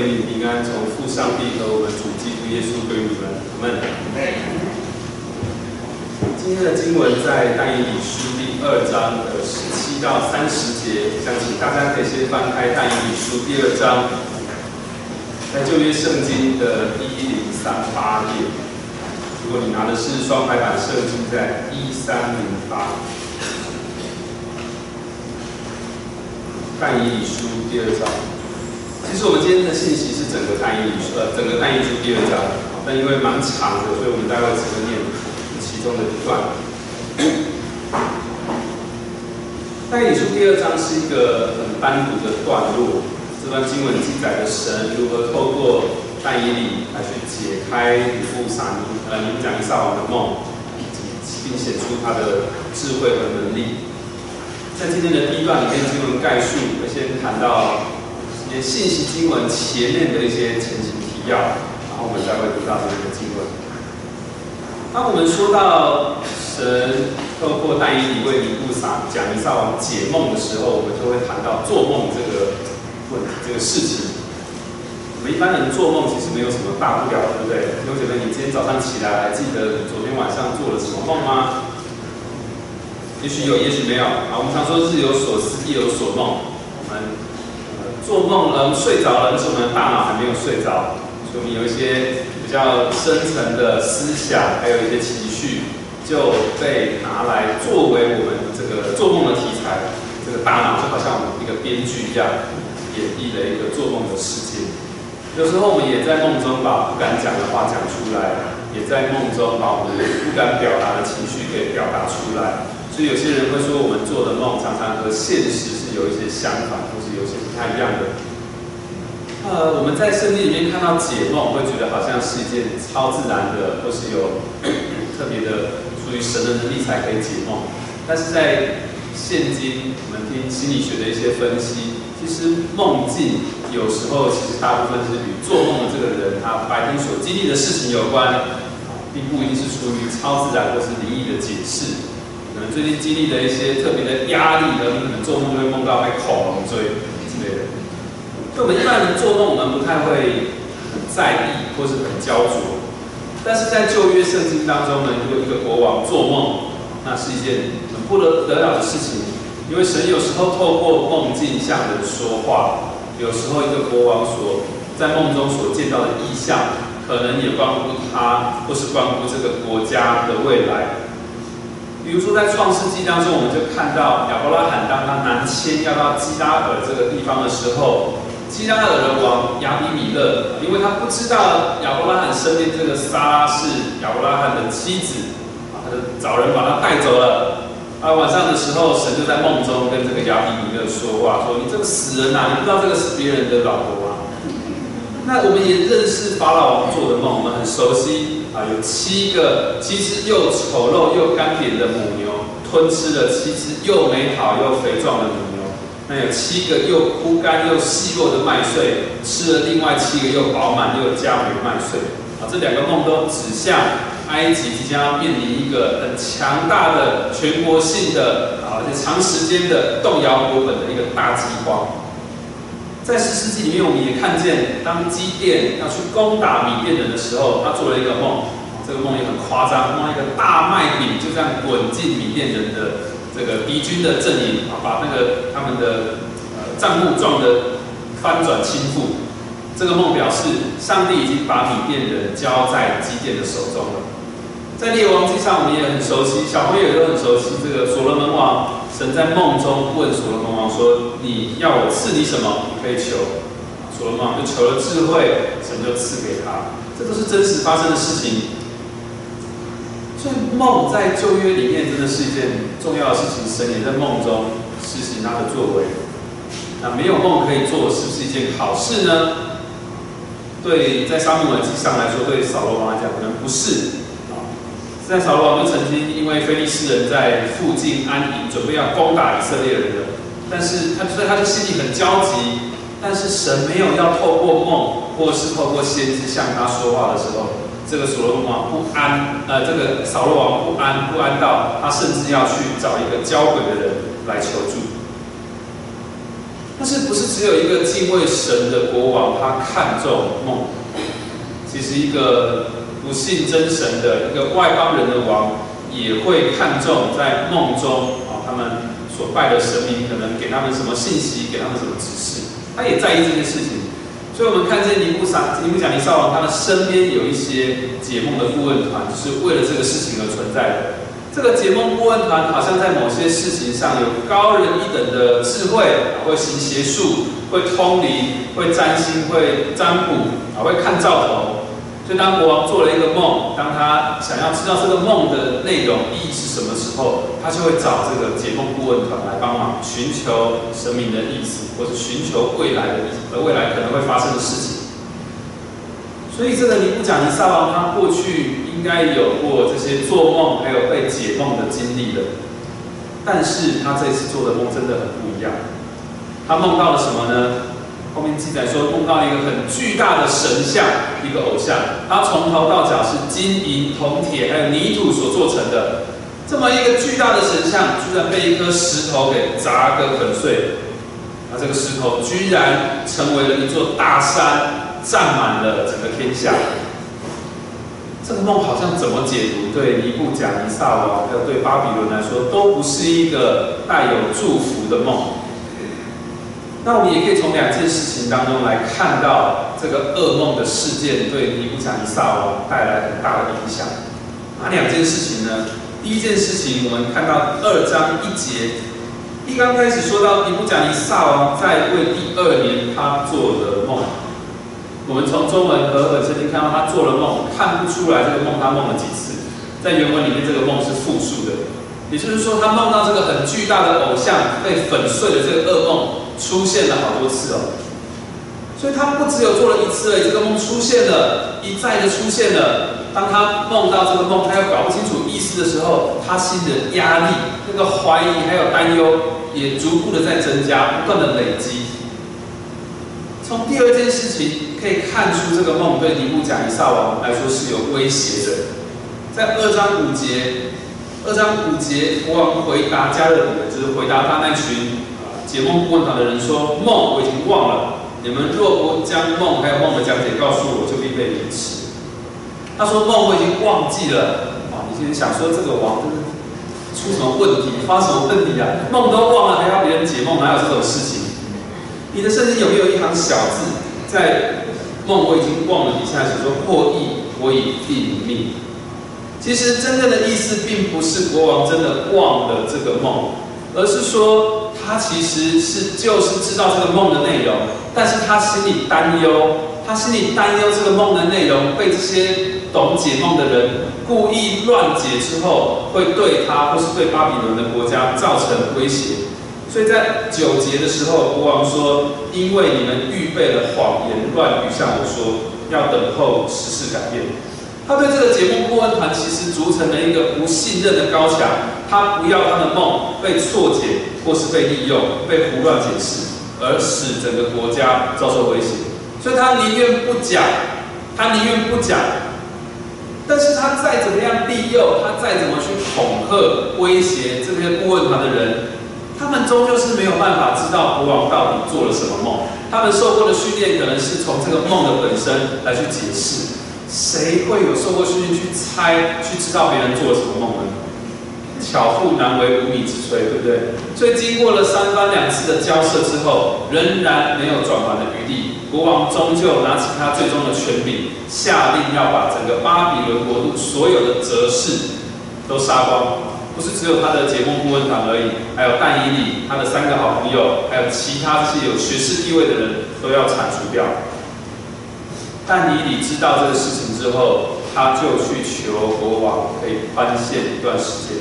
平安，从父上帝和我们主基督耶稣归于你们。我们。今天的经文在但以理书第二章的十七到三十节，想请大家可以先翻开但以理书第二章，在旧约圣经的一零三八页。如果你拿的是双排版圣经，在一三零八。但以理书第二章。其实我们今天的信息是整个但以理书，呃，整个但以理书第二章，但因为蛮长的，所以我们待会只会念其中的一段。但以理书第二章是一个很单独的段落，这段经文记载的神如何透过但以理来去解开吕布撒尼，呃，你们讲一撒王的梦，并显出他的智慧和能力。在今天的第一段里面，经文概述，我先谈到。信息经文前面的一些前情提要，然后我们再会读到这个经文。当我们说到神透过但以理为尼布撒讲以撒王解梦的时候，我们就会谈到做梦这个问题、这个事情。我们一般人做梦其实没有什么大不了，对不对？有姐妹，你今天早上起来还记得你昨天晚上做了什么梦吗？也许有，也许没有。啊，我们常说日有所思，夜有所梦。我们。做梦了，睡着了，但是我们的大脑还没有睡着，所以我们有一些比较深层的思想，还有一些情绪，就被拿来作为我们这个做梦的题材。这个大脑就好像我们一个编剧一样，演绎了一个做梦的世界。有时候我们也在梦中把不敢讲的话讲出来，也在梦中把我们不敢表达的情绪给表达出来。所以有些人会说，我们做的梦常常和现实是有一些相反，或是有些不太一样的。呃，我们在圣经里面看到解梦，会觉得好像是一件超自然的，或是有 特别的属于神的能力才可以解梦。但是在现今，我们听心理学的一些分析，其实梦境有时候其实大部分是与做梦的这个人他白天所经历的事情有关，并不一定是出于超自然或是灵异的解释。最近经历了一些特别的压力，而你可能做梦就会梦到被恐龙追之类的。就我们一般人做梦，我们不太会很在意或是很焦灼。但是在旧约圣经当中呢，如果一个国王做梦，那是一件很不得得了的事情，因为神有时候透过梦境向人说话，有时候一个国王所在梦中所见到的意象，可能也关乎他，或是关乎这个国家的未来。比如说，在创世纪当中，我们就看到亚伯拉罕当他南迁要到基拉尔这个地方的时候，基拉尔的王亚比米勒，因为他不知道亚伯拉罕身边这个撒拉是亚伯拉罕的妻子，啊，他就找人把他带走了。啊，晚上的时候，神就在梦中跟这个亚比米勒说话，说：“你这个死人呐，你不知道这个是别人的老婆吗？”那我们也认识法老王做的梦，我们很熟悉。啊，有七个其实又丑陋又干瘪的母牛，吞吃了七只又美好又肥壮的母牛。那有七个又枯干又细弱的麦穗，吃了另外七个又饱满又佳美麦穗。啊，这两个梦都指向埃及即将要面临一个很强大的全国性的啊，而且长时间的动摇国本的一个大饥荒。在十世纪里面，我们也看见，当基甸要去攻打米甸人的时候，他做了一个梦，这个梦也很夸张，梦一个大麦饼就这样滚进米甸人的这个敌军的阵营，啊，把那个他们的呃账目撞得翻转倾覆。这个梦表示，上帝已经把米甸人交在基甸的手中了。在列王记上，我们也很熟悉，小朋友也都很熟悉这个所罗门王。神在梦中问所罗门王说：“你要我赐你什么？你可以求。”所罗门王就求了智慧，神就赐给他。这都是真实发生的事情。所以梦在旧约里面真的是一件重要的事情。神也在梦中实行他的作为。那没有梦可以做，是不是一件好事呢？对，在沙漠耳记上来说，对扫罗王来讲，可能不是。在扫罗王就曾经因为非利士人在附近安营，准备要攻打以色列人的，但是他所以他就心里很焦急。但是神没有要透过梦或是透过先知向他说话的时候，这个所罗门王不安，呃，这个扫罗王不安不安到他甚至要去找一个交鬼的人来求助。但是不是只有一个敬畏神的国王他看重梦？其实一个不信真神的一个外邦人的王也会看重在梦中啊，他们所拜的神明可能给他们什么信息，给他们什么指示，他也在意这件事情。所以，我们看见尼布撒尼布甲尼撒王，他的身边有一些解梦的顾问团，就是为了这个事情而存在的。这个解梦顾问团好像在某些事情上有高人一等的智慧，会行邪术，会通灵，会占星，会占卜，啊，会看兆头。所以，当国王做了一个梦，当他想要知道这个梦的内容意义是什么时候，他就会找这个解梦顾问团来帮忙，寻求神明的意思，或者寻求未来的意思，而未来可能会发生的事情。所以，这个尼布甲尼撒王他过去应该有过这些做梦，还有被解梦的经历的，但是他这次做的梦真的很不一样。他梦到了什么呢？后面记载说，梦到一个很巨大的神像，一个偶像，它从头到脚是金银铜铁还有泥土所做成的。这么一个巨大的神像，居然被一颗石头给砸个粉碎。那这个石头居然成为了一座大山，占满了整个天下。这个梦好像怎么解读，对尼布甲尼撒王还有对巴比伦来说，都不是一个带有祝福的梦。那我们也可以从两件事情当中来看到这个噩梦的事件对尼布甲尼撒王带来很大的影响。哪两件事情呢？第一件事情，我们看到二章一节，一刚开始说到尼布甲尼撒王在位第二年，他做的梦。我们从中文和本圣经看到他做了梦，看不出来这个梦他梦了几次。在原文里面，这个梦是复数的，也就是说，他梦到这个很巨大的偶像被粉碎的这个噩梦。出现了好多次哦，所以他不只有做了一次而已，这个梦出现了，一再的出现了。当他梦到这个梦，他又搞不清楚意思的时候，他心的压力、那个怀疑还有担忧，也逐步的在增加，不断的累积。从第二件事情可以看出，这个梦对尼布甲尼撒王来说是有威胁的。在二章五节，二章五节国王回答加勒底，就是回答他那群。解梦问团的人说：“梦我已经忘了，你们若不将梦还有梦的讲解告诉我，就必被凌迟。”他说：“梦我已经忘记了。”啊，你现在想说这个王出什么问题，发什么问题啊？梦都忘了，还要别人解梦，哪有这种事情？你的圣经有没有一行小字，在梦我已经忘了底下写说：“破译我已定命。”其实真正的意思并不是国王真的忘了这个梦，而是说。他其实是就是知道这个梦的内容，但是他心里担忧，他心里担忧这个梦的内容被这些懂解梦的人故意乱解之后，会对他或是对巴比伦的国家造成威胁。所以在九节的时候，国王说：“因为你们预备了谎言乱语向我说，要等候时事改变。”他对这个节目顾问团其实组成了一个不信任的高墙，他不要他的梦被错解。或是被利用、被胡乱解释，而使整个国家遭受威胁，所以他宁愿不讲，他宁愿不讲。但是他再怎么样利诱，他再怎么去恐吓、威胁这些顾问团的人，他们终究是没有办法知道国王到底做了什么梦。他们受过的训练可能是从这个梦的本身来去解释。谁会有受过训练去猜、去知道别人做了什么梦呢？巧妇难为无米之炊，对不对？所以经过了三番两次的交涉之后，仍然没有转圜的余地。国王终究拿起他最终的权柄，下令要把整个巴比伦国度所有的哲士都杀光，不是只有他的解梦顾问团而已，还有但以理他的三个好朋友，还有其他这些有学识地位的人都要铲除掉。但以理知道这个事情之后，他就去求国王可以宽限一段时间。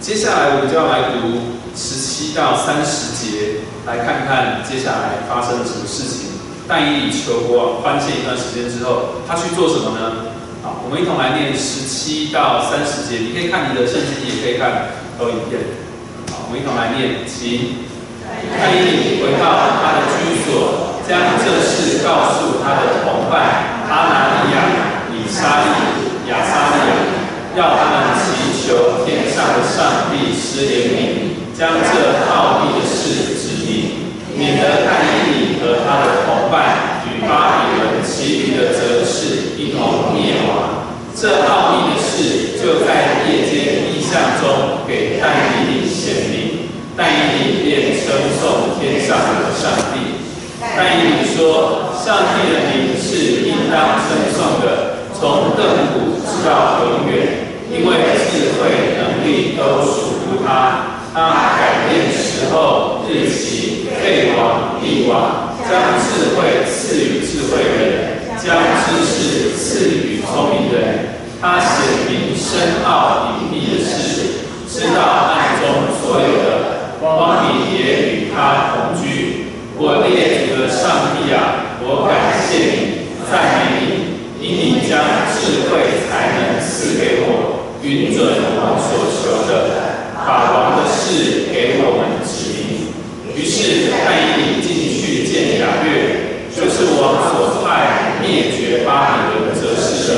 接下来我们就要来读十七到三十节，来看看接下来发生了什么事情。但以理求国王宽限一段时间之后，他去做什么呢？好，我们一同来念十七到三十节。你可以看你的圣经，也可以看投影片。好，我们一同来念，请。但以理回到他的居所，将这事告诉他的同伴阿拿尼亚、米沙利、亚撒亚，要他们祈求天上的上帝施怜悯，将这奥秘的事指明，免得但以理和他的同伴与巴比伦其余的哲士一同灭亡。这奥秘的事就在夜间意象中给但以理显明。但以理。称颂天上的上帝。但以理说：上帝的名是应当称颂的，从亘古直到永远，因为智慧能力都属乎他。他改变时候、日期、废王、帝王，将智慧赐予智慧人，将知识赐予聪明人。他显明深奥隐秘的事，知道暗中所有的，光明也与他同居。我列祖的上帝啊，我感谢你，赞美你，因你将智慧才能赐给我，允准我所求的，把王的事给我们指明。于是太乙进去见雅略，就是王所派灭绝巴比伦则是的，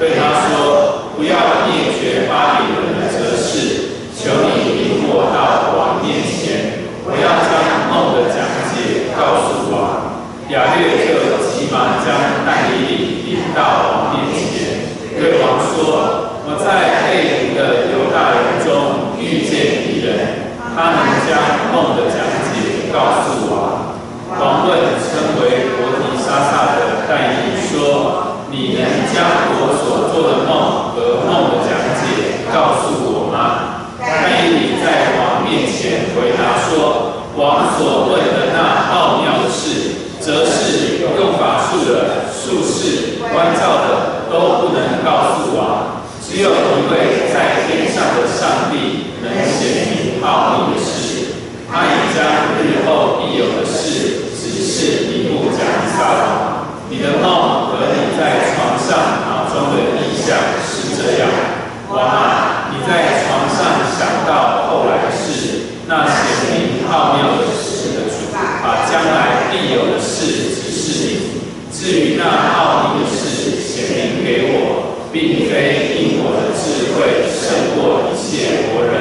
对他说：不要灭绝巴比伦的则是，求你，我要将梦的讲解告诉我。雅略就急忙将但以理领到王面前，对王说：我在被掳的犹大人中遇见敌人，他能将梦的讲解告诉我。王问称为伯提沙撒的但以理说：你能将我所做的梦和梦的讲解告诉我吗？但以理在王面前回答说：王所问的那奥妙的事，则是用法术的、术士、关照的都不能告诉王。只有一位在天上的上帝能显明奥秘的事。他已将日后必有的事指示尼布甲尼撒王。你的梦和你在床上脑中的意象是这样。王啊，你在床上想到后来的事，那显明奥妙的事的主，把将来必有的事指示你。至于那奥秘的事显明给我，并非因我的智慧胜过一切国人，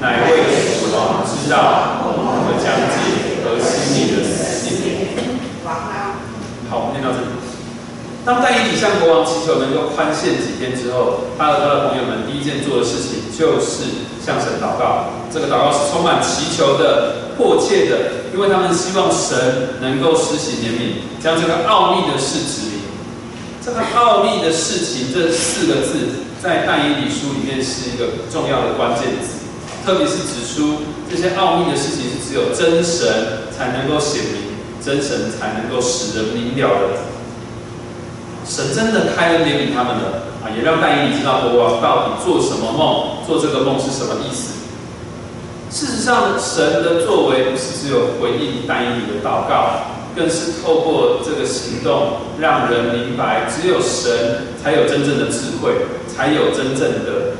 乃为使王知道梦的讲解和心里的思念。好，念到这里。当但以理能够宽限几天之后，他和他的朋友们第一件做的事情就是向神祷告。这个祷告是充满祈求的、迫切的，因为他们希望神能够施行怜悯，将这个奥秘的事指明。这个奥秘的事情这四个字，在但以理书里面是一个重要的关键字，特别是指出这些奥秘的事情是只有真神才能够显明，真神才能够使人明了的。神真的开恩怜悯他们了啊，也让但以理知道国王到底做什么梦，做这个梦是什么意思。事实上，神的作为不是只有回应但以理的祷告，更是透过这个行动，让人明白，只有神才有真正的智慧，才有真正的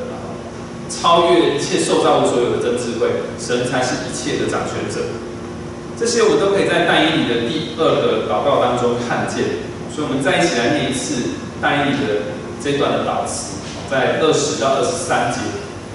超越一切受造物所有的真智慧。神才是一切的掌权者。这些我们都可以在但以理的第二个祷告当中看见。所以，我们再一起来念一次但以理的这段的祷词，在二十到二十三节，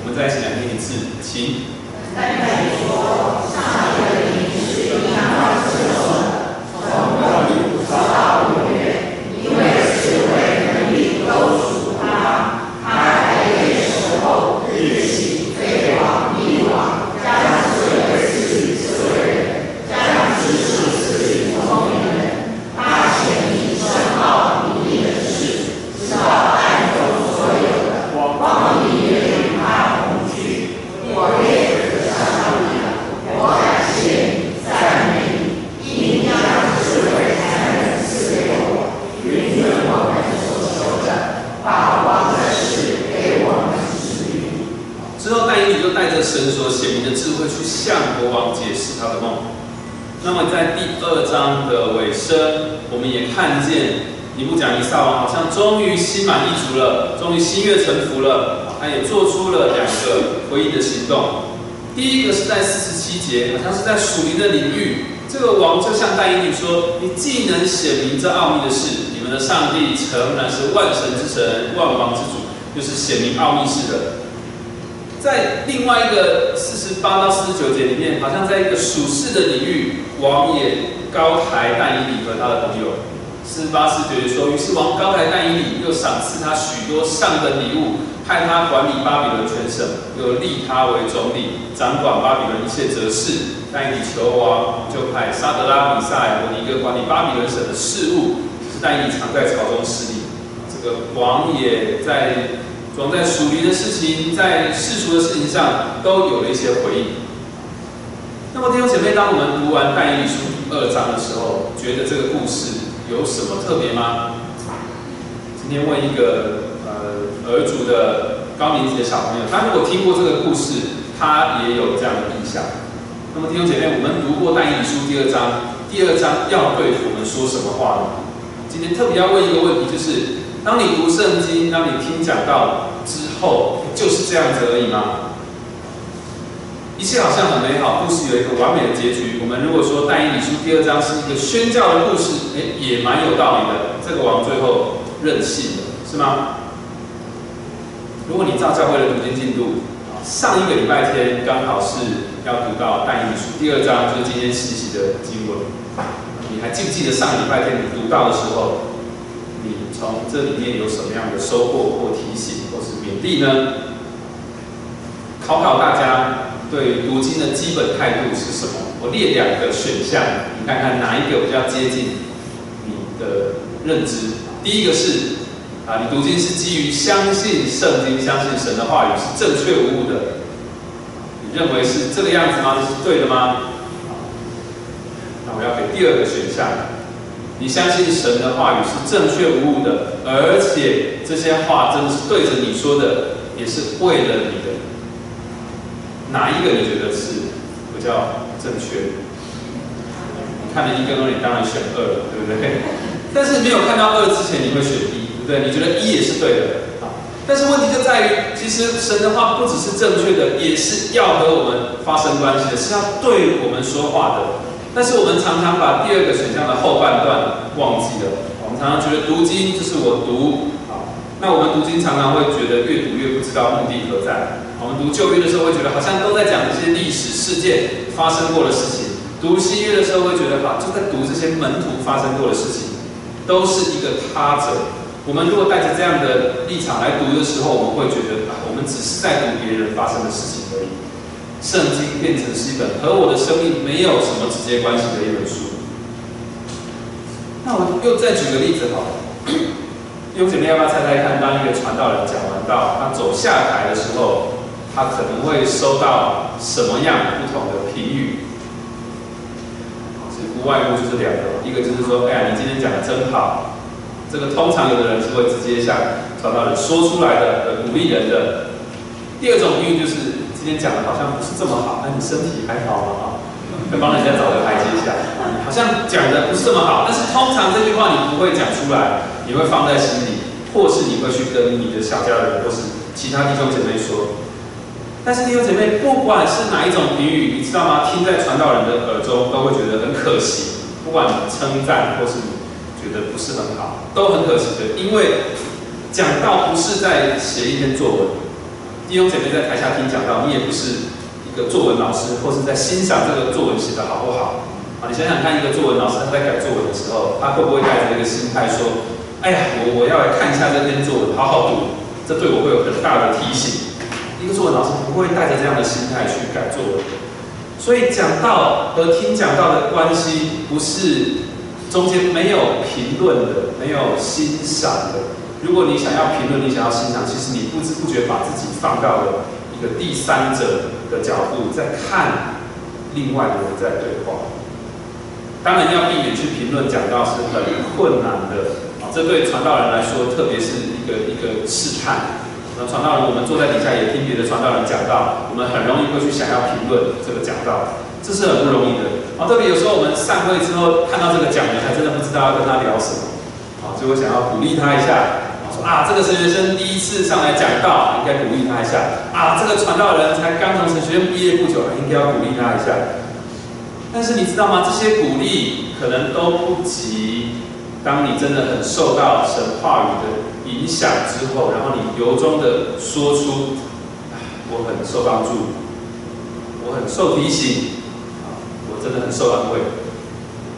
我们再一起来念一次，请。但以理说：“上帝的名是应当称颂的，从亘古直到永远，因为智慧能力都属他。他改变时候、日期、废王、立王，将智慧赐予智慧人，将知识赐予聪明人。他显明深奥隐秘的事，知道暗中所有的，光明也与他同居。我列祖的上帝啊，我感谢你，赞美你，因你将智慧才能赐给我，允准我们所求的，把王的事给我们指明。之后，但以理就带着神所显明的智慧去向国王解释他的梦。那么，在第二章的尾声，我们也看见尼布甲尼撒王好像终于心满意足了，终于心悦诚服了。他也做出了两个回应的行动。第一个是在四十七节，好像是在属灵的领域，这个王就向但以理说：“你既能显明这奥秘的事，你们的上帝诚然是万神之神、万王之主，就是显明奥秘事的。”在另外一个四十八到四十九节里面，好像在一个属世的领域，王也高抬但以理和他的朋友。四十八世觉得说，于是王高抬但以理，又赏赐他许多上等礼物，派他管理巴比伦全省，又立他为总理，掌管巴比伦一切哲事。但以理求王，就派沙德拉、比赛和尼哥管理巴比伦省的事务。是但以理常在朝中侍立。这个王也在，总在属灵的事情，在世俗的事情上，都有了一些回应。那么弟兄姐妹，当我们读完但以理书第二章的时候，觉得这个故事。有什么特别吗？今天问一个呃儿族的高年级的小朋友，他如果听过这个故事，他也有这样的印象。那么弟兄姐妹，我们读过但以理书第二章，第二章要对我们说什么话呢？今天特别要问一个问题，就是当你读圣经，当你听讲到之后，就是这样子而已吗？一切好像很美好，故事有一个完美的结局。我们如果说《但以理书》第二章是一个宣教的故事，哎，也蛮有道理的。这个王最后任性了，是吗？如果你照教会的读经进度，上一个礼拜天刚好是要读到《但以理书》第二章，就是今天实习的经文。你还记不记得上礼拜天你读到的时候，你从这里面有什么样的收获或提醒或是勉励呢？考考大家。对读经的基本态度是什么？我列两个选项，你看看哪一个比较接近你的认知。第一个是啊，你读经是基于相信圣经、相信神的话语是正确无误的。你认为是这个样子吗？这是对的吗？那我要给第二个选项，你相信神的话语是正确无误的，而且这些话真的是对着你说的，也是为了你的。哪一个你觉得是比较正确？你看了一跟二，你当然选二了，对不对？但是没有看到二之前，你会选一，对不对？你觉得一也是对的啊？但是问题就在于，其实神的话不只是正确的，也是要和我们发生关系的，是要对我们说话的。但是我们常常把第二个选项的后半段忘记了。我们常常觉得读经就是我读啊，那我们读经常常会觉得越读越不知道目的何在。我们读旧约的时候，会觉得好像都在讲这些历史事件发生过的事情；读新约的时候，会觉得哈，就在读这些门徒发生过的事情，都是一个他者。我们如果带着这样的立场来读的时候，我们会觉得啊，我们只是在读别人发生的事情而已。圣经变成是一本和我的生命没有什么直接关系的一本书。那我又再举个例子好了，弟兄姐妹要不要猜猜看？当一个传道人讲完道，他走下台的时候。他可能会收到什么样不同的评语？其实不外乎就是两个，一个就是说，哎呀，你今天讲的真好。这个通常有的人是会直接向传道人说出来的，鼓励人的。第二种评语就是今天讲的好像不是这么好，那你身体还好吗？啊，会帮人家找个台阶下。好像讲的不是这么好，但是通常这句话你不会讲出来，你会放在心里，或是你会去跟你的小家人或是其他弟兄姐妹说。但是弟兄姐妹，不管是哪一种评语，你知道吗？听在传道人的耳中，都会觉得很可惜。不管称赞或是你觉得不是很好，都很可惜的。因为讲道不是在写一篇作文，弟兄姐妹在台下听讲到，你也不是一个作文老师，或是在欣赏这个作文写的好不好。啊，你想想看，一个作文老师他在改作文的时候，他会不会带着一个心态说：“哎呀，我我要来看一下这篇作文，好好读，这对我会有很大的提醒。”一个作文老师不会带着这样的心态去改作文，所以讲道和听讲道的关系不是中间没有评论的，没有欣赏的。如果你想要评论，你想要欣赏，其实你不知不觉把自己放到了一个第三者的角度，在看另外的人在对话。当然要避免去评论讲道是很困难的啊，这对传道人来说，特别是一个一个试探。那传道人，我们坐在底下也听别的传道人讲道，我们很容易会去想要评论这个讲道，这是很不容易的。啊，特别有时候我们散会之后看到这个讲员，还真的不知道要跟他聊什么，啊，所以我想要鼓励他一下，啊，这个神学生第一次上来讲道，应该鼓励他一下。啊，这个传道人才刚从神学院毕业不久，应该要鼓励他一下。但是你知道吗？这些鼓励可能都不及，当你真的很受到神话语的。影响之后，然后你由衷的说出：“我很受帮助，我很受提醒，我真的很受安慰。”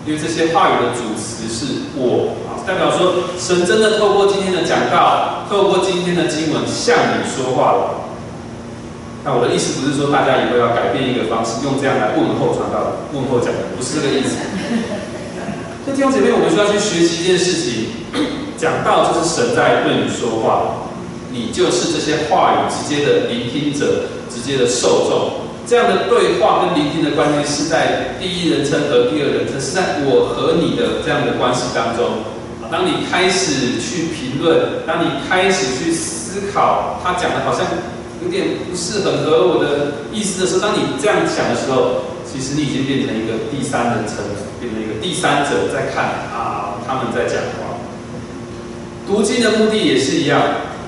因为这些话语的主词是我啊，代表说神真的透过今天的讲道，透过今天的经文向你说话了。那我的意思不是说大家以后要改变一个方式，用这样来问候传道、问候讲的，不是这个意思。所以弟兄姐妹，我们需要去学习一件事情，讲道就是神在对你说话，你就是这些话语直接的聆听者，直接的受众。这样的对话跟聆听的关系是在第一人称和第二人称，是在我和你的这样的关系当中。当你开始去评论，当你开始去思考，他讲的好像。有点不是很合我的意思的时候，当你这样想的时候，其实你已经变成一个第三人称，变成一个第三者在看啊，他们在讲话。读经的目的也是一样，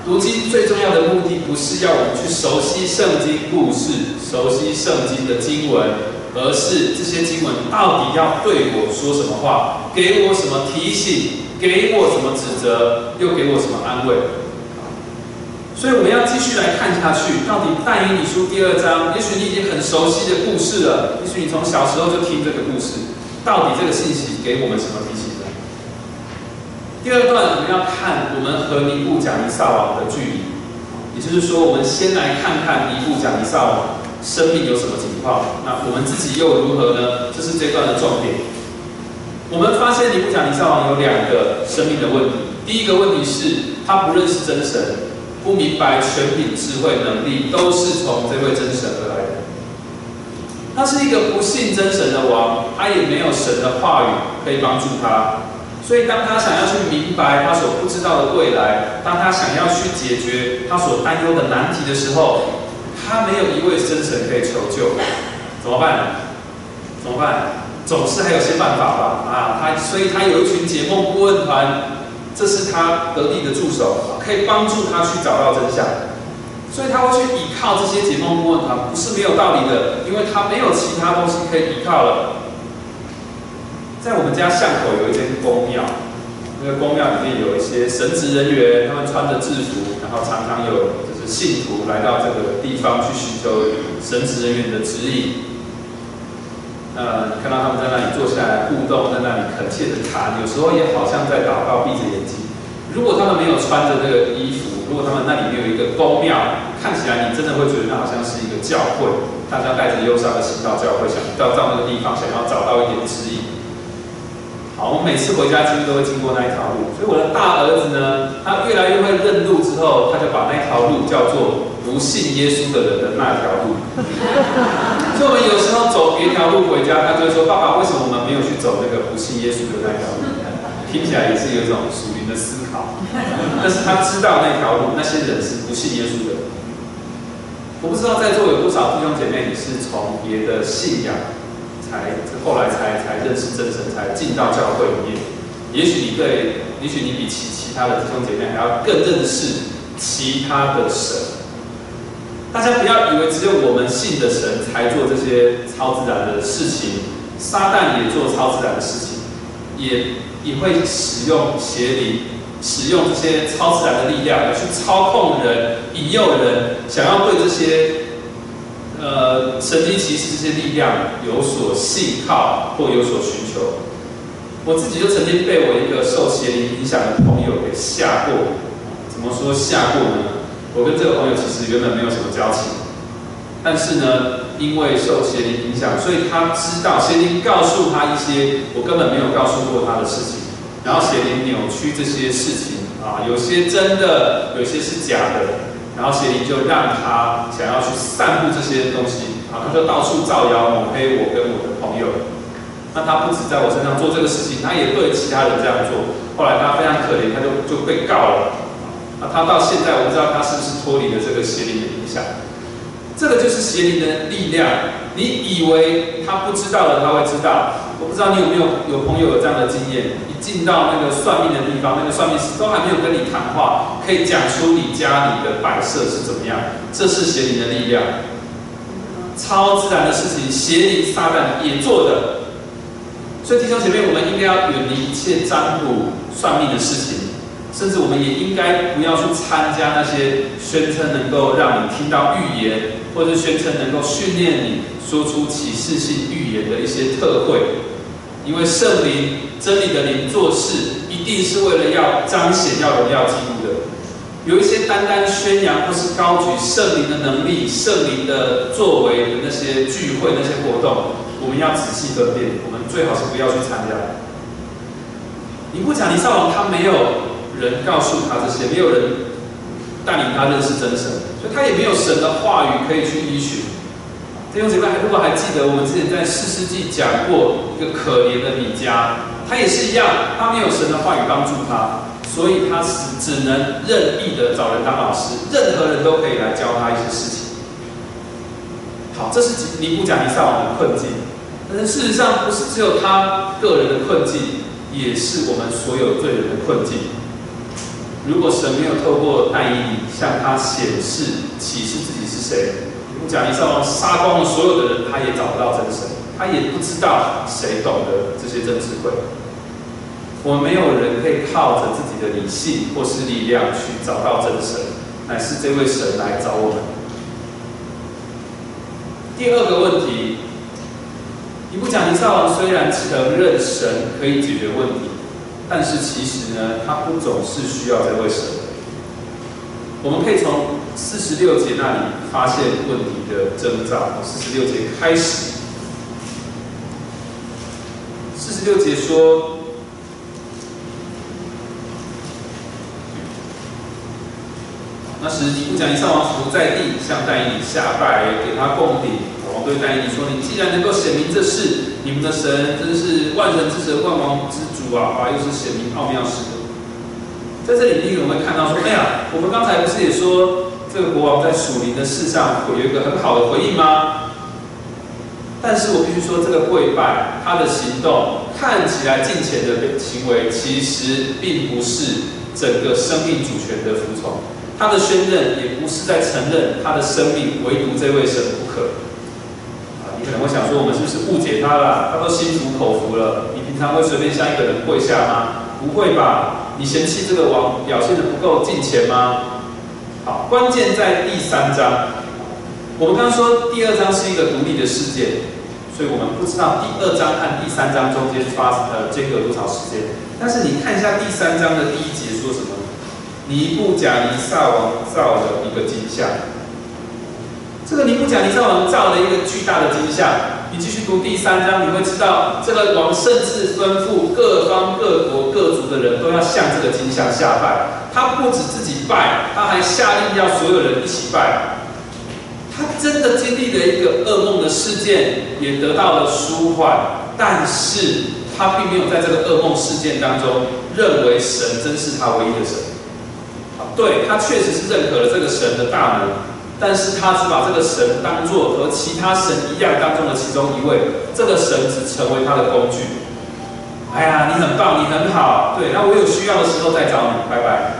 读经最重要的目的不是要我们去熟悉圣经故事、熟悉圣经的经文，而是这些经文到底要对我说什么话，给我什么提醒，给我什么指责，又给我什么安慰。所以我们要继续来看下去，到底但以理书第二章，也许你已经很熟悉的故事了，也许你从小时候就听这个故事，到底这个信息给我们什么提醒？第二段我们要看我们和尼布甲尼撒王的距离，也就是说，我们先来看看尼布甲尼撒王生命有什么情况，那我们自己又如何呢？这是这段的重点。我们发现尼布甲尼撒王有两个生命的问题，第一个问题是他不认识真神。不明白权柄、智慧、能力都是从这位真神而来的。他是一个不信真神的王，他也没有神的话语可以帮助他。所以，当他想要去明白他所不知道的未来，当他想要去解决他所担忧的难题的时候，他没有一位真神可以求救，怎么办？怎么办？总是还有些办法吧？啊，他，所以他有一群解梦顾问团。这是他得力的助手，可以帮助他去找到真相，所以他会去依靠这些解梦顾问团，不是没有道理的，因为他没有其他东西可以依靠了。在我们家巷口有一间公庙，那个公庙里面有一些神职人员，他们穿着制服，然后常常有就是信徒来到这个地方去寻求神职人员的指引。呃，看到他们在那里坐下来互动，在那里恳切的谈，有时候也好像在祷告，闭着眼睛。如果他们没有穿着这个衣服，如果他们那里没有一个宫庙，看起来你真的会觉得那好像是一个教会，大家带着忧伤的心到教会，想到到那个地方，想要找到一点指引。好，我每次回家几乎都会经过那一条路，所以我的大儿子呢，他越来越会认路之后，他就把那条路叫做。不信耶稣的人的那条路，所以我们有时候走别条路回家，他就会说：“爸爸，为什么我们没有去走那个不信耶稣的那条路？”听起来也是有一种属灵的思考，但是他知道那条路，那些人是不信耶稣的。我不知道在座有多少弟兄姐妹，你是从别的信仰才后来才才认识真神，才进到教会里面。也许你对，也许你比其其他的弟兄姐妹还要更认识其他的神。大家不要以为只有我们信的神才做这些超自然的事情，撒旦也做超自然的事情，也也会使用邪灵，使用这些超自然的力量去操控人、引诱人，想要对这些呃神经其实这些力量有所信靠或有所寻求。我自己就曾经被我一个受邪灵影响的朋友给吓过，怎么说吓过呢？我跟这个朋友其实原本没有什么交情，但是呢，因为受邪灵影响，所以他知道邪灵告诉他一些我根本没有告诉过他的事情，然后邪灵扭曲这些事情啊，有些真的，有些是假的，然后邪灵就让他想要去散布这些东西啊，他就到处造谣抹黑我跟我的朋友。那他不止在我身上做这个事情，他也对其他人这样做。后来他非常可怜，他就就被告了。啊，他到现在我不知道他是不是脱离了这个邪灵的影响，这个就是邪灵的力量。你以为他不知道的，他会知道。我不知道你有没有有朋友有这样的经验，一进到那个算命的地方，那个算命师都还没有跟你谈话，可以讲出你家里的摆设是怎么样。这是邪灵的力量，超自然的事情，邪灵撒旦也做的。所以弟兄姐妹，我们应该要远离一切占卜算命的事情。甚至我们也应该不要去参加那些宣称能够让你听到预言，或者宣称能够训练你说出启示性预言的一些特会，因为圣灵真理的灵做事，一定是为了要彰显、要荣耀基督的。有一些单单宣扬或是高举圣灵的能力、圣灵的作为的那些聚会、那些活动，我们要仔细分辨，我们最好是不要去参加。你不讲，你上网他没有人告诉他这些，没有人带领他认识真神，所以他也没有神的话语可以去依循。弟兄姐妹，如果还记得我们之前在四世纪讲过一个可怜的米迦，他也是一样，他没有神的话语帮助他。所以他是只能任意的找人当老师，任何人都可以来教他一些事情。好，这是尼布甲尼撒王的困境，但是事实上不是只有他个人的困境，也是我们所有罪人的困境。如果神没有透过但以理向他显示启示自己是谁，尼布甲尼撒王杀光了所有的人，他也找不到真神，他也不知道谁懂得这些真智慧。我们没有人可以靠着自己的理性或是力量去找到真神，乃是这位神来找我们。第二个问题，你不讲尼撒王虽然承认神可以解决问题，但是其实呢，他不总是需要这位神。我们可以从四十六节那里发现问题的征兆。四十六节开始，四十六节说。那时尼布甲尼撒王伏在地，向戴以下拜，给他供品。王对戴以说：“你既然能够显明这事，你们的神真是万神之神、万王之主啊！啊，又是显明奥妙事的。”在这里，第一个我们看到说：“哎呀，我们刚才不是也说，这个国王在属灵的事上有一个很好的回应吗？”但是我必须说，这个跪拜，他的行动看起来近前的行为，其实并不是整个生命主权的服从。他的宣认也不是在承认他的生命唯独这位神不可。你可能会想说，我们是不是误解他了？他都心服口服了，你平常会随便向一个人跪下吗？不会吧？你嫌弃这个王表现的不够敬虔吗？好，关键在第三章。我们刚刚说第二章是一个独立的事件，所以我们不知道第二章和第三章中间发生呃间隔多少时间。但是你看一下第三章的第一节说什么？尼布甲尼撒王造了一个金像，这个尼布甲尼撒王造了一个巨大的金像。你继续读第三章，你会知道这个王甚至吩咐各方各国各族的人都要向这个金像下拜。他不止自己拜，他还下令要所有人一起拜。他真的经历了一个噩梦的事件，也得到了舒缓，但是他并没有在这个噩梦事件当中认为神真是他唯一的神。对他确实是认可了这个神的大能，但是他只把这个神当做和其他神一样当中的其中一位，这个神只成为他的工具。哎呀，你很棒，你很好，对，那我有需要的时候再找你，拜拜。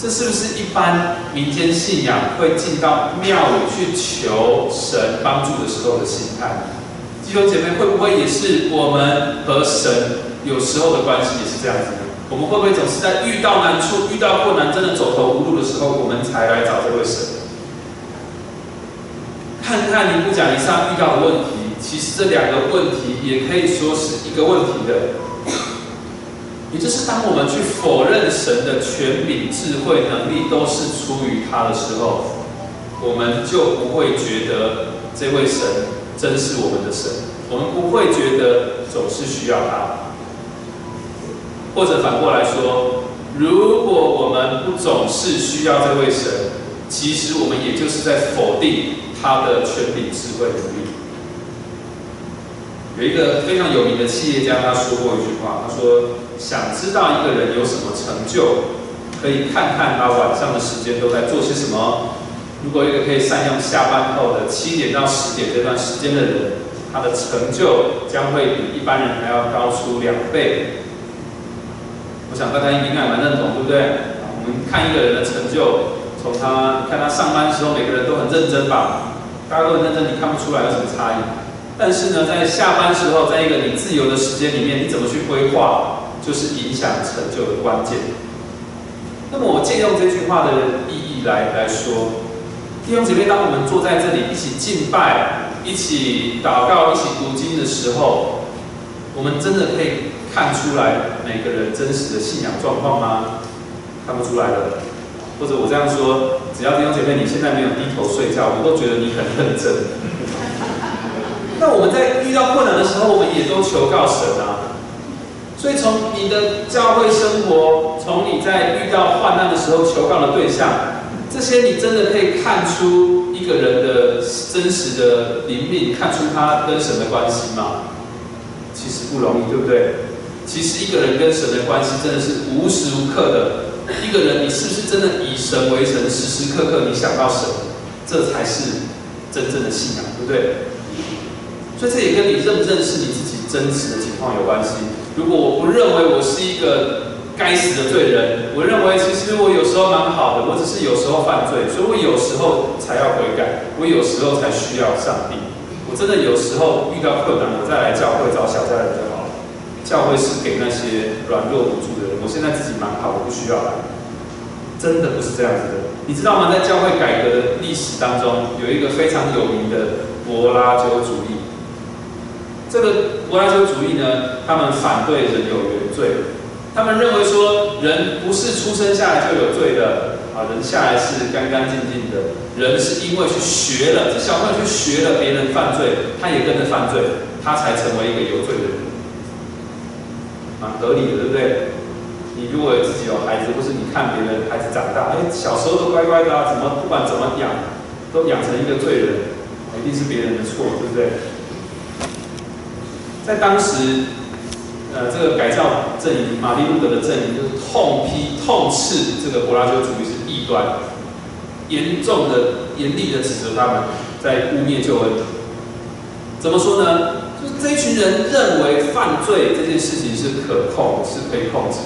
这是不是一般民间信仰会进到庙里去求神帮助的时候的心态？弟兄姐妹，会不会也是我们和神有时候的关系也是这样子？我们会不会总是在遇到难处、遇到困难、真的走投无路的时候，我们才来找这位神？看看尼布甲尼撒遇到的问题，其实这两个问题也可以说是一个问题的。也就是当我们去否认神的权柄、智慧、能力都是出于他的时候，我们就不会觉得这位神真是我们的神，我们不会觉得总是需要他。或者反过来说，如果我们不总是需要这位神，其实我们也就是在否定他的权柄、智慧、能力。有一个非常有名的企业家，他说过一句话，他说：“想知道一个人有什么成就，可以看看他晚上的时间都在做些什么。如果一个可以善用下班后的七点到十点这段时间的人，他的成就将会比一般人还要高出两倍。”我想大家应该蛮认同，对不对？我们看一个人的成就，从他看他上班的时候，每个人都很认真吧？大家都很认真，你看不出来有什么差异。但是呢，在下班时候，在一个你自由的时间里面，你怎么去规划，就是影响成就的关键。那么我借用这句话的意义来来说，弟兄姐妹，当我们坐在这里一起敬拜、一起祷告、一起读经的时候，我们真的可以看出来每个人真实的信仰状况吗？看不出来的。或者我这样说，只要弟兄姐妹你现在没有低头睡觉，我都觉得你很认真。那我们在遇到困难的时候，我们也都求告神啊。所以从你的教会生活，从你在遇到患难的时候求告的对象，这些你真的可以看出一个人的真实的灵命，看出他跟神的关系吗？其实不容易，对不对？其实一个人跟神的关系真的是无时无刻的。一个人，你是不是真的以神为神，时时刻刻你想到神，这才是真正的信仰，对不对？所以这也跟你认不认识你自己真实的情况有关系。如果我不认为我是一个该死的罪人，我认为其实我有时候蛮好的，我只是有时候犯罪，所以我有时候才要悔改，我有时候才需要上帝。我真的有时候遇到困难，我再来教会找小家人。教会是给那些软弱无助的人。我现在自己蛮好，我不需要来。真的不是这样子的，你知道吗？在教会改革的历史当中，有一个非常有名的柏拉修主义。这个柏拉修主义呢，他们反对人有原罪，他们认为说人不是出生下来就有罪的啊，人下来是干干净净的，人是因为去学了，这小朋友去学了别人犯罪，他也跟着犯罪，他才成为一个有罪的人，蛮合理的，对不对？你如果自己有孩子，或是你看别人孩子长大，哎，小时候都乖乖的啊，怎么不管怎么养，都养成一个罪人，一定是别人的错，对不对？在当时，呃，这个改造阵营，马丁路德的阵营就是痛批、痛斥这个柏拉修主义是异端，严重的、严厉的指责他们在污蔑救恩。怎么说呢？这一群人认为犯罪这件事情是可控，是可以控制。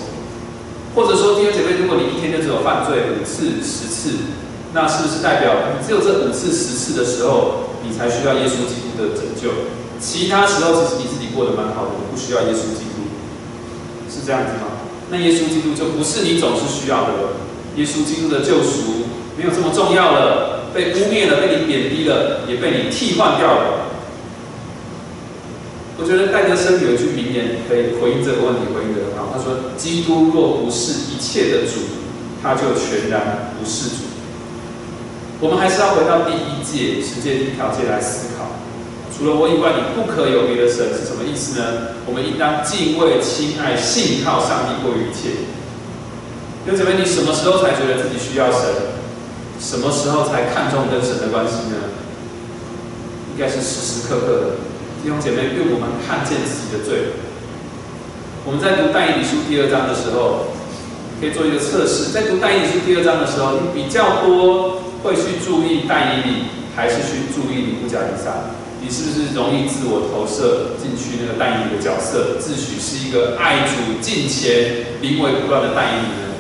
或者说，弟兄姐妹，如果你一天就只有犯罪五次、十次，那是不是代表你只有这五次、十次的时候，你才需要耶稣基督的拯救？其他时候其实你自己过得蛮好的，不需要耶稣基督，是这样子吗？那耶稣基督就不是你总是需要的了。耶稣基督的救赎没有这么重要了，被污蔑了，被你贬低了，也被你替换掉了。我觉得戴德生有一句名言可以回应这个问题，回应的很好。他说：“基督若不是一切的主，他就全然不是主。”我们还是要回到第一届世界第一条界来思考：除了我以外，你不可有别的神，是什么意思呢？我们应当敬畏、亲爱、信靠上帝过于一切。弟兄姐妹，你什么时候才觉得自己需要神？什么时候才看重跟神的关系呢？应该是时时刻刻的。弟兄姐妹，愿我们看见自己的罪。我们在读但以理书第二章的时候，可以做一个测试。在读但以理书第二章的时候，你比较多会去注意但以理，还是去注意尼布甲尼撒？你是不是容易自我投射进去那个但以理的角色，自诩是一个爱主、敬虔、临危不乱的但以理呢？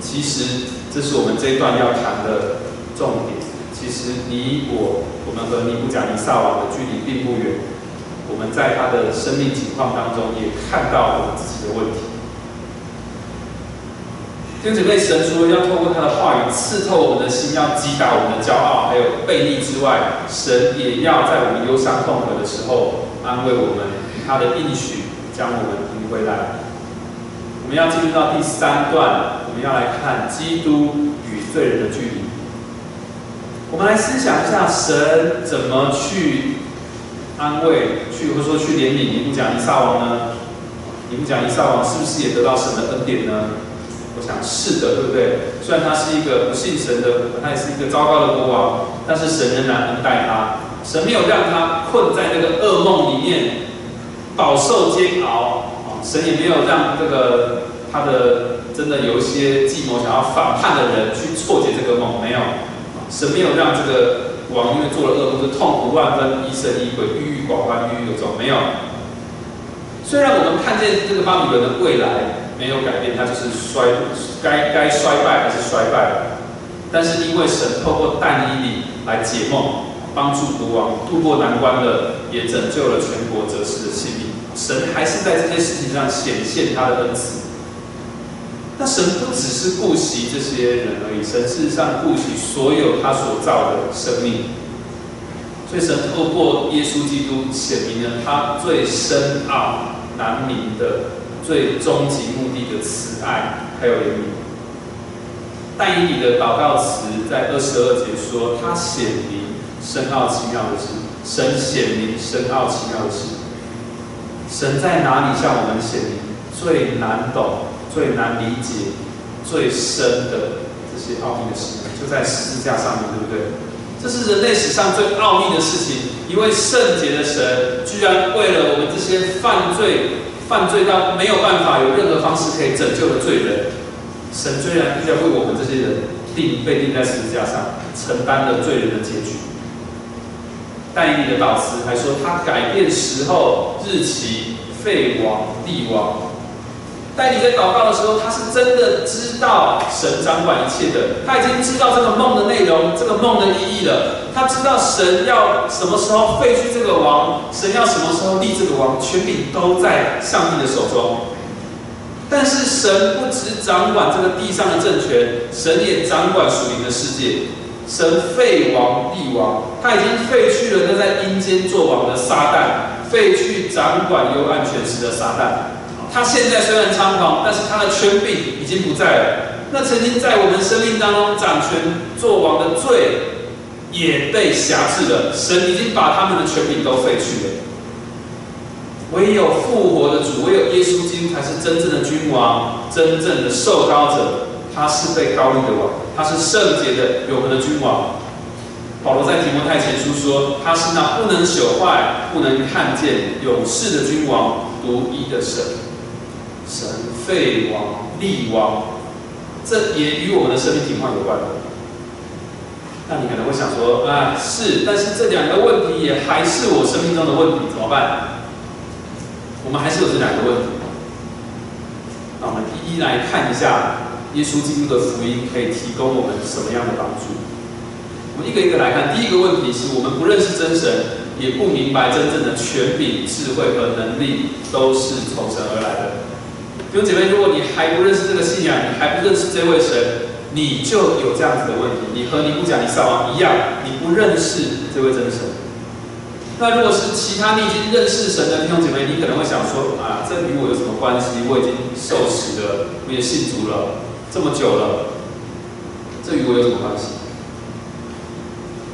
其实，这是我们这一段要谈的重点。其实你我，我们和尼布甲尼撒王的距离并不远。我们在他的生命情况当中，也看到我们自己的问题。弟兄姐妹，神说要透过他的话语刺透我们的心，要击打我们的骄傲，还有背逆之外，神也要在我们忧伤痛苦的时候安慰我们，他的应许将我们迎回来。我们要进入到第三段，我们要来看基督与罪人的距离。我们来思想一下，神怎么去安慰、去或者说去怜悯尼布甲尼撒王呢？尼布甲尼撒王是不是也得到神的恩典呢？我想是的，对不对？虽然他是一个不信神的，他也是一个糟糕的国王，但是神仍然恩待他。神没有让他困在那个噩梦里面，饱受煎熬。啊，神也没有让这个他的真的有一些计谋想要反叛的人去破解这个梦，没有。神没有让这个王因为做了恶梦是痛苦万分、疑神疑鬼、郁郁寡欢、郁郁有终。没有。虽然我们看见这个巴比伦的未来没有改变，它就是衰，该该衰败还是衰败。但是因为神透过但以理来解梦，帮助国王渡过难关了，也拯救了全国哲士的性命。神还是在这件事情上显现他的恩慈。那神不只是顾惜这些人而已，神事实上顾惜所有他所造的生命。所以神透过耶稣基督显明了他最深奥、难明的最终极目的的慈爱还有怜悯。但以理的祷告词在二十二节说：“他显明深奥奇妙的事，神显明深奥奇妙的事。神在哪里向我们显明最难懂、最难理解、最深的这些奥秘的事？就在十字架上面，对不对？这是人类史上最奥秘的事情。一位圣洁的神，居然为了我们这些犯罪、犯罪到没有办法有任何方式可以拯救的罪人。”神虽然必须要为我们这些人定被钉在十字架上，承担了罪人的结局。但以理的导师还说，他改变时候、日期、废王、帝王。但你在祷告的时候，他是真的知道神掌管一切的，他已经知道这个梦的内容、这个梦的意义了。他知道神要什么时候废去这个王，神要什么时候立这个王，权柄都在上帝的手中。但是神不只掌管这个地上的政权，神也掌管属灵的世界。神废王立王，他已经废去了那在阴间做王的撒旦，废去掌管幽暗权势的撒旦。他现在虽然猖狂，但是他的权柄已经不在了。那曾经在我们生命当中掌权做王的罪，也被辖制了。神已经把他们的权柄都废去了。唯有复活的主，唯有耶稣基督才是真正的君王，真正的受高者。他是被高立的王，他是圣洁的永恒的君王。保罗在提摩太前书说，他是那不能朽坏、不能看见、永世的君王，独一的神。神废王立王，这也与我们的生命情况有关。那你可能会想说，啊，是，但是这两个问题也还是我生命中的问题，怎么办？我们还是有这两个问题，那我们一一来看一下耶稣基督的福音可以提供我们什么样的帮助。我们一个一个来看，第一个问题是我们不认识真神，也不明白真正的权柄、智慧和能力都是从神而来的。弟兄姐妹，如果你还不认识这个信仰，你还不认识这位神，你就有这样子的问题。你和你不讲你撒王一样，你不认识这位真神。那如果是其他你已经认识神的弟兄姐妹，你可能会想说啊，这与我有什么关系？我已经受洗了，我也信主了这么久了，这与我有什么关系？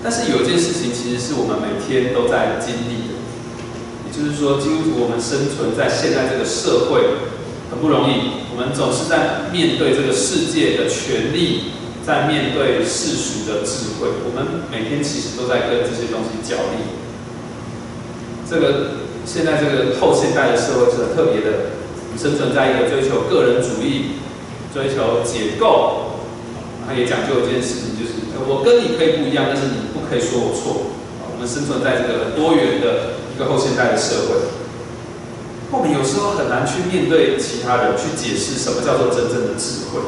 但是有一件事情，其实是我们每天都在经历的，也就是说，基督徒我们生存在现在这个社会很不容易，我们总是在面对这个世界的权利，在面对世俗的智慧，我们每天其实都在跟这些东西角力。这个现在这个后现代的社会是很特别的，生存在一个追求个人主义、追求解构，他也讲究一件事情，就是我跟你可以不一样，但是你不可以说我错。我们生存在这个多元的一个后现代的社会，我们有时候很难去面对其他人，去解释什么叫做真正的智慧。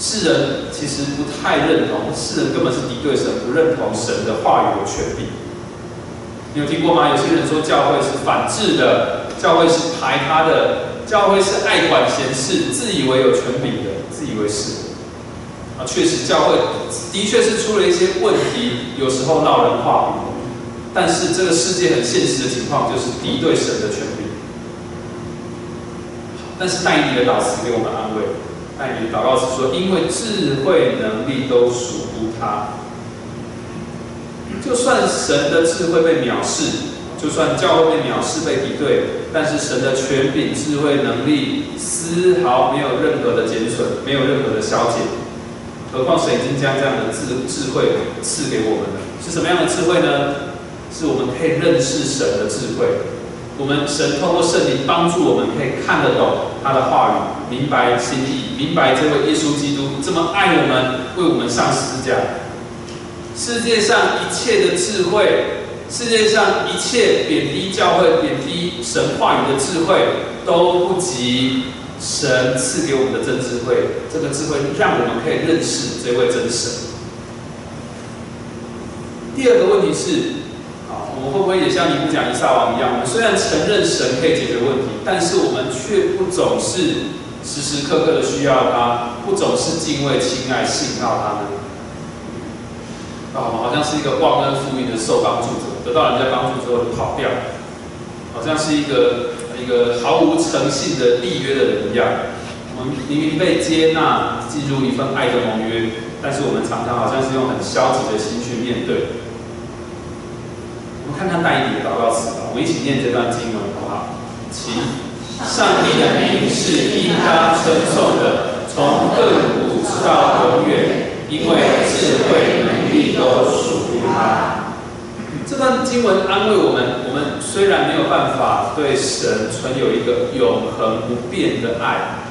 世人其实不太认同，世人根本是敌对神，不认同神的话语有权柄。你有听过吗？有些人说教会是反智的，教会是排他的，教会是爱管闲事、自以为有权柄的，自以为是。啊，确实教会的确是出了一些问题，有时候闹人话柄。但是这个世界很现实的情况就是敌对神的权柄。但是带你的导师给我们安慰，带你的祷告是说，因为智慧能力都属乎他。就算神的智慧被藐视，就算教会被藐视、被敌对，但是神的权柄、智慧、能力丝毫没有任何的减损，没有任何的消减。何况神已经将这样的智智慧赐给我们了。是什么样的智慧呢？是我们可以认识神的智慧。我们神透过圣灵帮助我们，可以看得懂他的话语，明白心意，明白这位耶稣基督这么爱我们，为我们上十字架。世界上一切的智慧，世界上一切贬低教会、贬低神话语的智慧，都不及神赐给我们的真智慧。这个智慧让我们可以认识这位真神。第二个问题是，我们会不会也像尼布甲尼撒王一样？我们虽然承认神可以解决问题，但是我们却不总是时时刻刻的需要他，不总是敬畏、亲爱、信靠他呢？啊，我们好像是一个忘恩负义的受帮助者，得到人家帮助之后就跑掉，好像是一个一个毫无诚信的立约的人一样。我们明明被接纳进入一份爱的盟约，但是我们常常好像是用很消极的心去面对。我看看大一点的祷告词吧，我们一起念这段经文好不好？请上帝的名是应当称颂的，从亘古直到永远，因为智慧能力都属于他。这段经文安慰我们：我们虽然没有办法对神存有一个永恒不变的爱。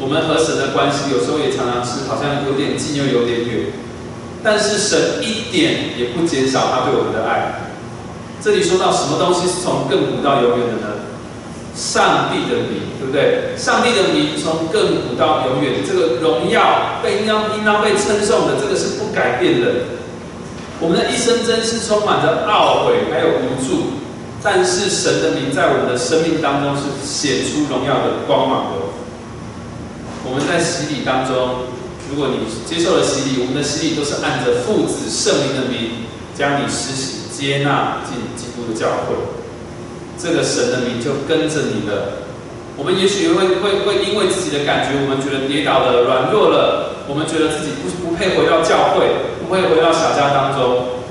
我们和神的关系有时候也常常是好像有点近又有点远，但是神一点也不减少他对我们的爱。这里说到什么东西是从亘古到永远的呢？上帝的名，对不对？上帝的名从亘古到永远，这个荣耀被应当应当被称颂的，这个是不改变的。我们的一生真是充满着懊悔还有无助，但是神的名在我们的生命当中是显出荣耀的光芒的。我们在洗礼当中，如果你接受了洗礼，我们的洗礼都是按着父子圣灵的名将你施洗接纳进基督的教会，这个神的名就跟着你了。我们也许会会会因为自己的感觉，我们觉得跌倒了、软弱了，我们觉得自己不不配回到教会，不配回到小家当中。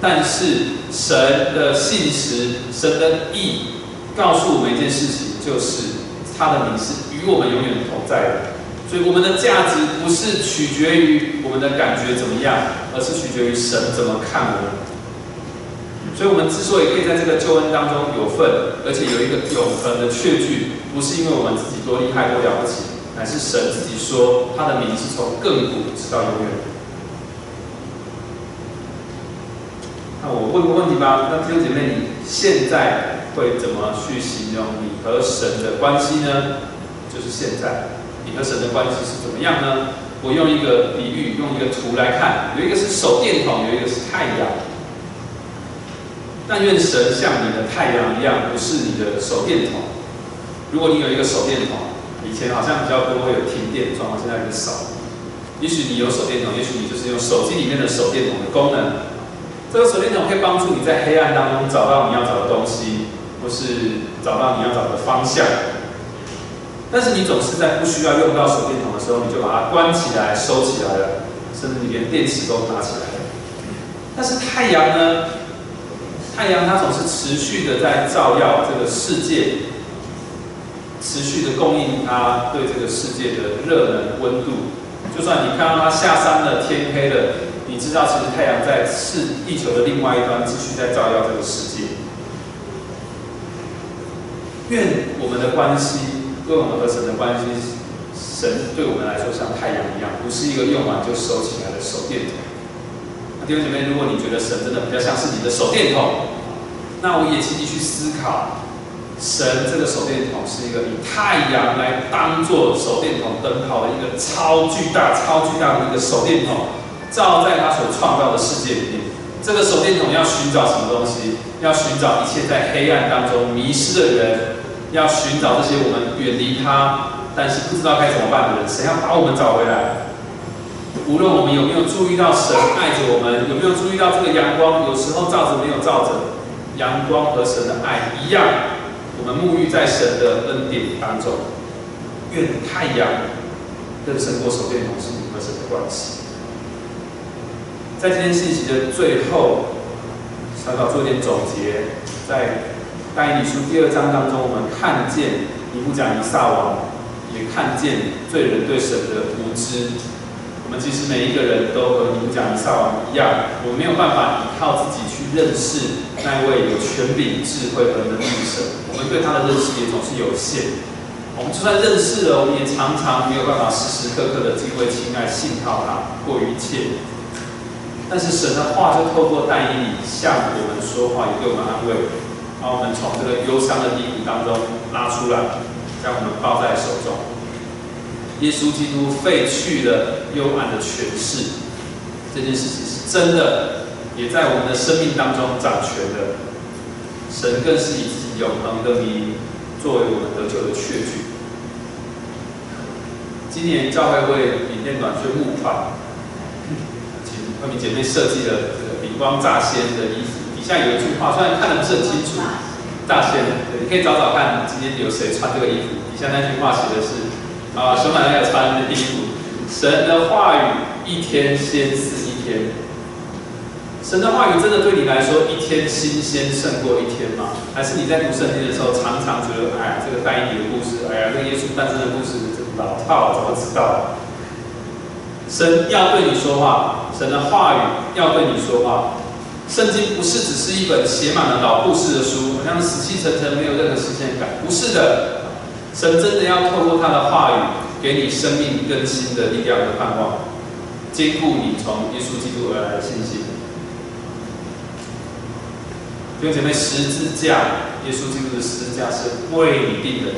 但是神的信实、神的意告诉我们一件事情，就是他的名是与我们永远同在的。所以我们的价值不是取决于我们的感觉怎么样，而是取决于神怎么看我们。所以，我们之所以可以在这个救恩当中有份，而且有一个永恒的确据，不是因为我们自己多厉害多了不起，乃是神自己说他的名是从亘古直到永远。那我问个问题吧，那弟兄姐妹，你现在会怎么去形容你和神的关系呢？就是现在。你和神的关系是怎么样呢？我用一个比喻，用一个图来看。有一个是手电筒，有一个是太阳。但愿神像你的太阳一样，不是你的手电筒。如果你有一个手电筒，以前好像比较多会有停电状况，现在很少。也许你有手电筒，也许你就是用手机里面的手电筒的功能。这个手电筒可以帮助你在黑暗当中找到你要找的东西，或是找到你要找的方向。但是你总是在不需要用到手电筒的时候，你就把它关起来、收起来了，甚至你连电池都拿起来了。但是太阳呢？太阳它总是持续的在照耀这个世界，持续的供应它对这个世界的热能、温度。就算你看到它下山了、天黑了，你知道其实太阳在是地球的另外一端继续在照耀这个世界。愿我们的关系。愿我们和神的关系，神对我们来说像太阳一样，不是一个用完就收起来的手电筒。那弟兄姐妹，如果你觉得神真的比较像是你的手电筒，那我也请你去思考，神这个手电筒是一个以太阳来当做手电筒灯泡的一个超巨大、超巨大的一个手电筒，照在他所创造的世界里面。这个手电筒要寻找什么东西？要寻找一切在黑暗当中迷失的人。要寻找这些我们远离他，但是不知道该怎么办的人，神要把我们找回来。无论我们有没有注意到神爱着我们，有没有注意到这个阳光，有时候照着没有照着，阳光和神的爱一样，我们沐浴在神的恩典当中。愿太阳更胜过手电筒是你和神的关系。在今天信息的最后，小小做一点总结，在。但以理书第二章当中，我们看见尼布甲尼撒王，也看见罪人对神的无知。我们其实每一个人都和尼布甲尼撒王一样，我们没有办法依靠自己去认识那位有权柄、智慧和能力的神。我们对他的认识也总是有限。我们就算认识了，我们也常常没有办法时时刻刻的敬畏、亲爱、信靠他过于一切。但是神的话就透过但以理向我们说话，也对我们安慰。把我们从这个忧伤的低谷当中拉出来，将我们抱在手中。耶稣基督废去了幽暗的权势，这件事情是真的，也在我们的生命当中掌权的。神更是以自己永恒的名作为我们得救的确据。今年教会为缅甸短宣募款，请慧敏姐妹设计了这个灵光乍现的衣服。底下有一句话，虽然看得不是很清楚，乍现，你可以找找看今天有谁穿这个衣服。底下那句话写的是：啊，熊奶奶有穿的衣服。神的话语一天先是一天。神的话语真的对你来说一天新鲜胜过一天吗？还是你在读圣经的时候常常觉得，哎呀，这个但以理的故事，哎呀，这个耶稣诞生的故事，这老套，怎么知道？神要对你说话，神的话语要对你说话。圣经不是只是一本写满了老故事的书，好像死气沉沉，没有任何新鲜感。不是的，神真的要透过他的话语，给你生命更新的力量和盼望，坚固你从耶稣基督而来的信心。弟兄姐妹，十字架，耶稣基督的十字架是为你定的，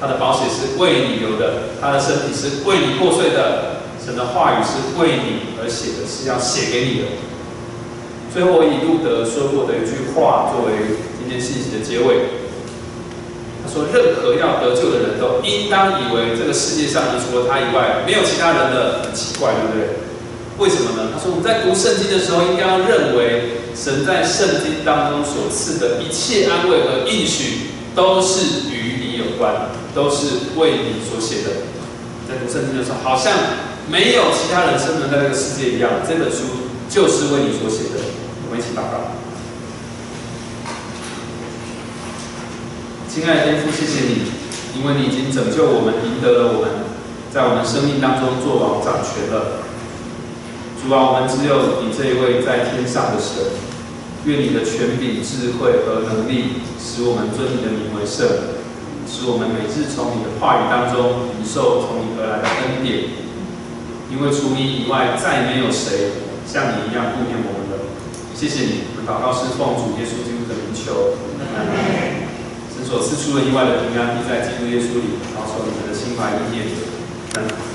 他的宝血是为你流的，他的身体是为你破碎的，神的话语是为你而写的，是要写给你的。最后，以路德说过的一句话作为今天信息的结尾。他说：“任何要得救的人都应当以为这个世界上除了他以外没有其他人的，很奇怪，对不对？为什么呢？他说我们在读圣经的时候，应该要认为神在圣经当中所赐的一切安慰和应许，都是与你有关，都是为你所写的。在读圣经的时候，好像没有其他人生存在这个世界一样，这本书就是为你所写的。”我们一起祷告，亲爱的天父，谢谢你，因为你已经拯救我们，赢得了我们，在我们生命当中做王掌权了。主啊，我们只有你这一位在天上的神，愿你的权柄、智慧和能力，使我们尊你的名为圣，使我们每日从你的话语当中领受从你而来的恩典。因为除你以外，再没有谁像你一样顾念我们了。谢谢你，祷告是奉主耶稣基督的名求。神所赐出的意外的平安，必在基督耶稣里，保守你们的心怀意念。